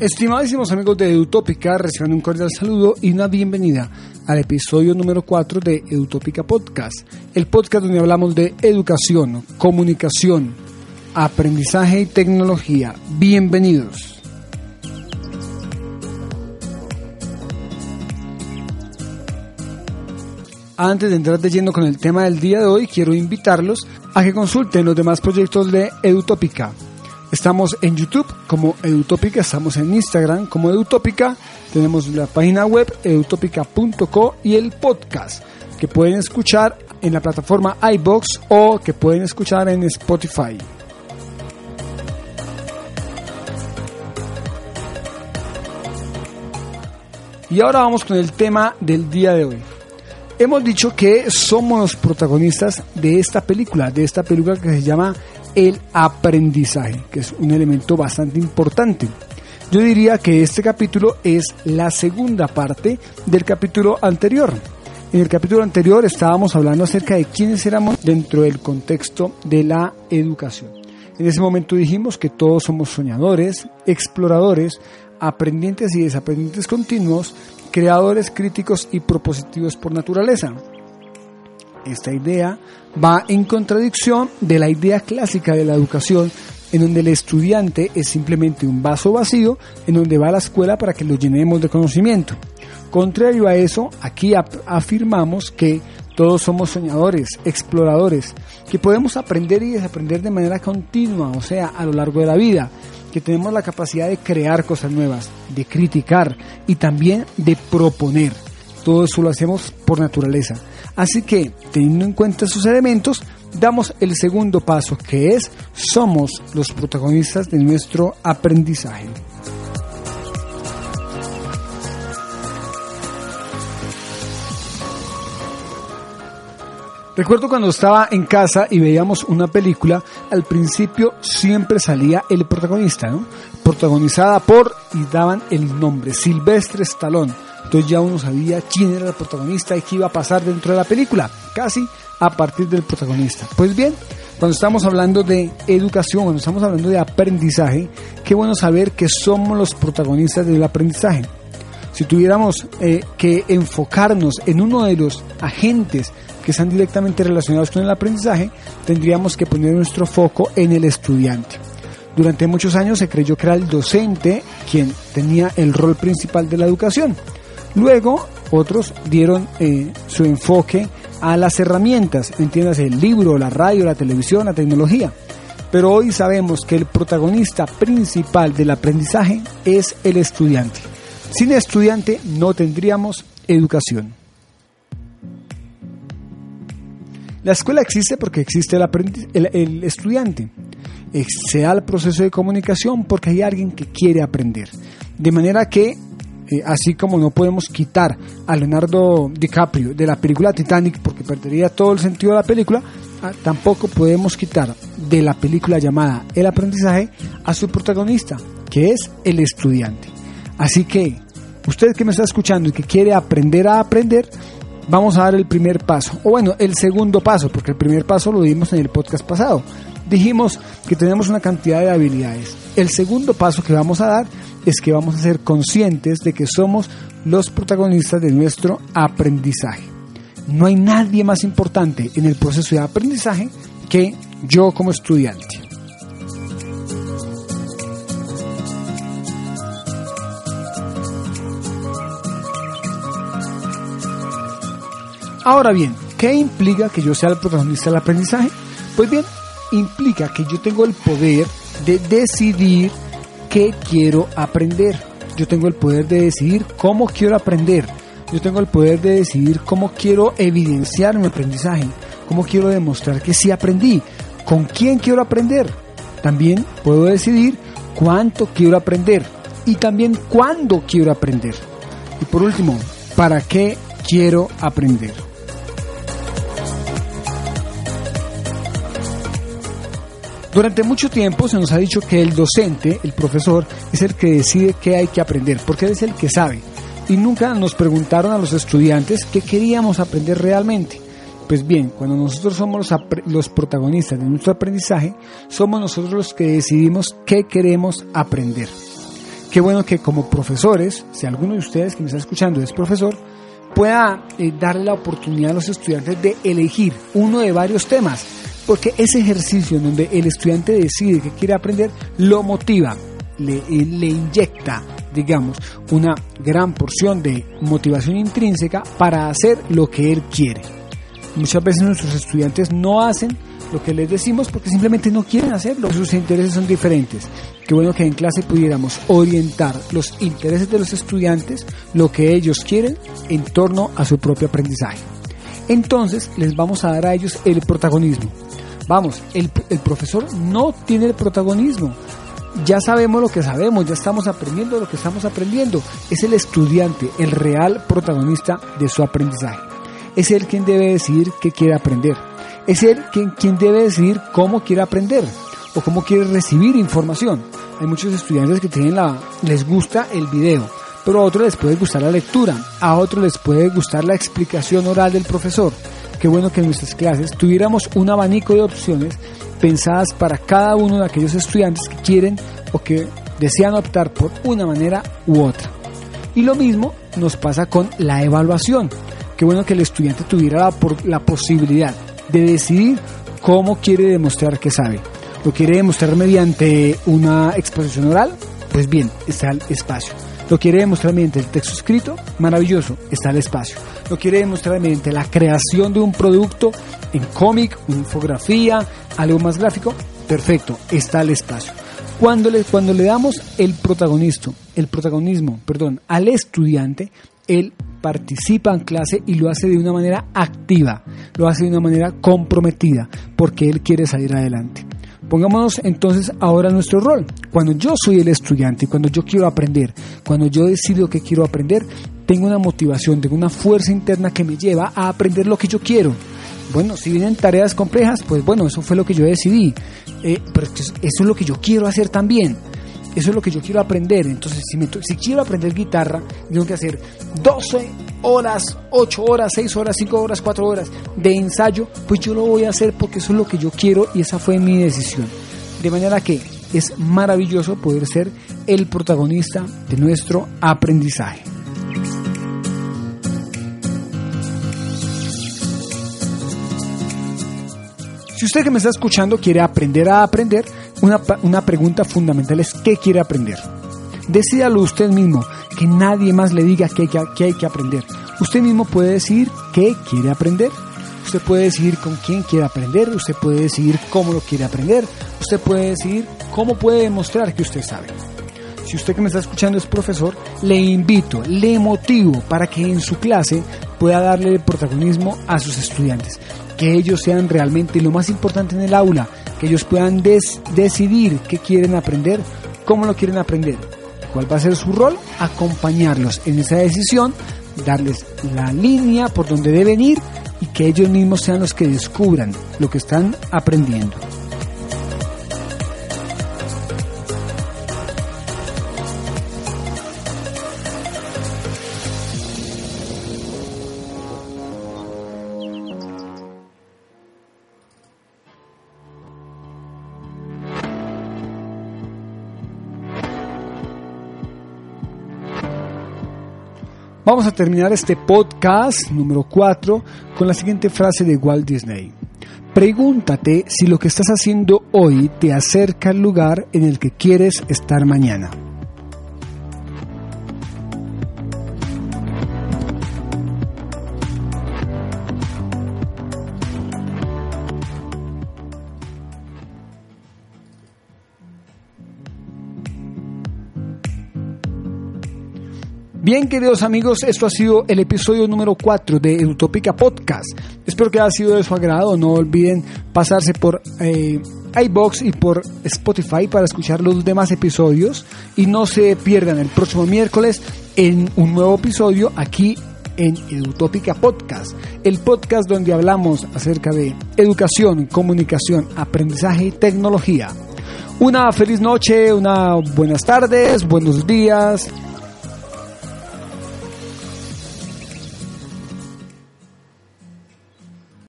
Estimadísimos amigos de Eutópica, reciban un cordial saludo y una bienvenida al episodio número 4 de Eutópica Podcast, el podcast donde hablamos de educación, comunicación, aprendizaje y tecnología. Bienvenidos. Antes de entrar de lleno con el tema del día de hoy, quiero invitarlos a que consulten los demás proyectos de Eutópica Estamos en YouTube como Edutópica, estamos en Instagram como Edutópica, tenemos la página web edutópica.co y el podcast que pueden escuchar en la plataforma iBox o que pueden escuchar en Spotify. Y ahora vamos con el tema del día de hoy. Hemos dicho que somos los protagonistas de esta película, de esta película que se llama el aprendizaje, que es un elemento bastante importante. Yo diría que este capítulo es la segunda parte del capítulo anterior. En el capítulo anterior estábamos hablando acerca de quiénes éramos dentro del contexto de la educación. En ese momento dijimos que todos somos soñadores, exploradores, aprendientes y desaprendientes continuos, creadores, críticos y propositivos por naturaleza. Esta idea va en contradicción de la idea clásica de la educación en donde el estudiante es simplemente un vaso vacío en donde va a la escuela para que lo llenemos de conocimiento. Contrario a eso, aquí afirmamos que todos somos soñadores, exploradores, que podemos aprender y desaprender de manera continua, o sea, a lo largo de la vida, que tenemos la capacidad de crear cosas nuevas, de criticar y también de proponer. Todo eso lo hacemos por naturaleza. Así que, teniendo en cuenta esos elementos, damos el segundo paso, que es somos los protagonistas de nuestro aprendizaje. Recuerdo cuando estaba en casa y veíamos una película, al principio siempre salía el protagonista, ¿no? Protagonizada por, y daban el nombre, Silvestre Stallone entonces ya uno sabía quién era el protagonista y qué iba a pasar dentro de la película, casi a partir del protagonista. Pues bien, cuando estamos hablando de educación, cuando estamos hablando de aprendizaje, qué bueno saber que somos los protagonistas del aprendizaje. Si tuviéramos eh, que enfocarnos en uno de los agentes que están directamente relacionados con el aprendizaje, tendríamos que poner nuestro foco en el estudiante. Durante muchos años se creyó que era el docente quien tenía el rol principal de la educación. Luego, otros dieron eh, su enfoque a las herramientas, entiéndase, el libro, la radio, la televisión, la tecnología. Pero hoy sabemos que el protagonista principal del aprendizaje es el estudiante. Sin estudiante no tendríamos educación. La escuela existe porque existe el, el estudiante. Se da el proceso de comunicación porque hay alguien que quiere aprender. De manera que así como no podemos quitar a Leonardo DiCaprio de la película Titanic porque perdería todo el sentido de la película, ah, tampoco podemos quitar de la película llamada El aprendizaje a su protagonista, que es el estudiante. Así que, usted que me está escuchando y que quiere aprender a aprender, vamos a dar el primer paso, o bueno, el segundo paso, porque el primer paso lo dimos en el podcast pasado. Dijimos que tenemos una cantidad de habilidades. El segundo paso que vamos a dar es que vamos a ser conscientes de que somos los protagonistas de nuestro aprendizaje. No hay nadie más importante en el proceso de aprendizaje que yo como estudiante. Ahora bien, ¿qué implica que yo sea el protagonista del aprendizaje? Pues bien, implica que yo tengo el poder de decidir qué quiero aprender. Yo tengo el poder de decidir cómo quiero aprender. Yo tengo el poder de decidir cómo quiero evidenciar mi aprendizaje, cómo quiero demostrar que sí aprendí, con quién quiero aprender. También puedo decidir cuánto quiero aprender y también cuándo quiero aprender. Y por último, ¿para qué quiero aprender? Durante mucho tiempo se nos ha dicho que el docente, el profesor, es el que decide qué hay que aprender, porque él es el que sabe. Y nunca nos preguntaron a los estudiantes qué queríamos aprender realmente. Pues bien, cuando nosotros somos los, los, protagonistas de nuestro aprendizaje, somos nosotros los que decidimos qué queremos aprender. qué bueno que como profesores, si alguno de ustedes que me está escuchando es profesor, pueda eh, darle la oportunidad a los estudiantes de elegir uno de varios temas, porque ese ejercicio en donde el estudiante decide que quiere aprender lo motiva, le, eh, le inyecta, digamos, una gran porción de motivación intrínseca para hacer lo que él quiere. Muchas veces nuestros estudiantes no hacen lo que les decimos porque simplemente no quieren hacerlo. Sus intereses son diferentes. Qué bueno que en clase pudiéramos orientar los intereses de los estudiantes, lo que ellos quieren en torno a su propio aprendizaje. Entonces les vamos a dar a ellos el protagonismo. Vamos, el, profesor no tiene el protagonismo. Ya sabemos lo que sabemos, ya estamos aprendiendo lo que estamos aprendiendo. Es el estudiante, el real protagonista de su aprendizaje. Es él quien debe decidir qué quiere aprender. Es él quien, quien debe decidir cómo quiere aprender o cómo quiere recibir información. Hay muchos estudiantes que tienen la, les gusta el video, pero a otros les puede gustar la lectura, a otros les puede gustar la explicación oral del profesor. Qué bueno que en nuestras clases tuviéramos un abanico de opciones pensadas para cada uno de aquellos estudiantes que quieren o que desean optar por una manera u otra. Y lo mismo nos pasa con la evaluación. Qué bueno que el estudiante tuviera la, posibilidad de decidir cómo quiere demostrar que sabe. ¿Lo quiere demostrar mediante una exposición oral? Pues bien, está el espacio. ¿Lo quiere demostrar mediante el texto escrito? Maravilloso, está el espacio. ¿Lo quiere demostrar mediante la creación de un producto en cómic, infografía, algo más gráfico? Perfecto, está el espacio. Cuando le, cuando le damos el protagonismo, el protagonismo, perdón, al estudiante, él participa en clase y lo hace de una manera activa, lo hace de una manera comprometida, porque él quiere salir adelante. Pongámonos entonces ahora nuestro rol. Cuando yo soy el estudiante, cuando yo quiero aprender, cuando yo decido que quiero aprender, tengo una motivación, tengo una fuerza interna que me lleva a aprender lo que yo quiero. Bueno, si vienen tareas complejas, pues bueno, eso fue lo que yo decidí. Eh, pero eso es lo que yo quiero hacer también. Eso es lo que yo quiero aprender. Entonces, si, me, si quiero aprender guitarra, tengo que hacer 12 horas, 8 horas, 6 horas, 5 horas, 4 horas de ensayo, pues yo lo voy a hacer porque eso es lo que yo quiero y esa fue mi decisión. De manera que es maravilloso poder ser el protagonista de nuestro aprendizaje. Si usted que me está escuchando quiere aprender a aprender, una, una pregunta fundamental es ¿qué quiere aprender? Decídalo usted mismo, que nadie más le diga qué, qué hay que aprender. Usted mismo puede decidir qué quiere aprender. Usted puede decidir con quién quiere aprender, usted puede decidir cómo lo quiere aprender, usted puede decidir cómo puede demostrar que usted sabe. Si usted que me está escuchando es profesor, le invito, le motivo para que en su clase pueda darle protagonismo a sus estudiantes que ellos sean realmente lo más importante en el aula, que ellos puedan decidir qué quieren aprender, cómo lo quieren aprender, cuál va a ser su rol, acompañarlos en esa decisión, darles la línea por donde deben ir y que ellos mismos sean los que descubran lo que están aprendiendo. Vamos a terminar este podcast número 4 con la siguiente frase de Walt Disney. Pregúntate si lo que estás haciendo hoy te acerca al lugar en el que quieres estar mañana. Bien, queridos amigos, esto ha sido el episodio número 4 de Utópica Podcast. Espero que haya sido de su agrado. No olviden pasarse por eh, iBox y por Spotify para escuchar los demás episodios. Y no se pierdan el próximo miércoles en un nuevo episodio aquí en Utópica Podcast, el podcast donde hablamos acerca de educación, comunicación, aprendizaje y tecnología. Una feliz noche, unas buenas tardes, buenos días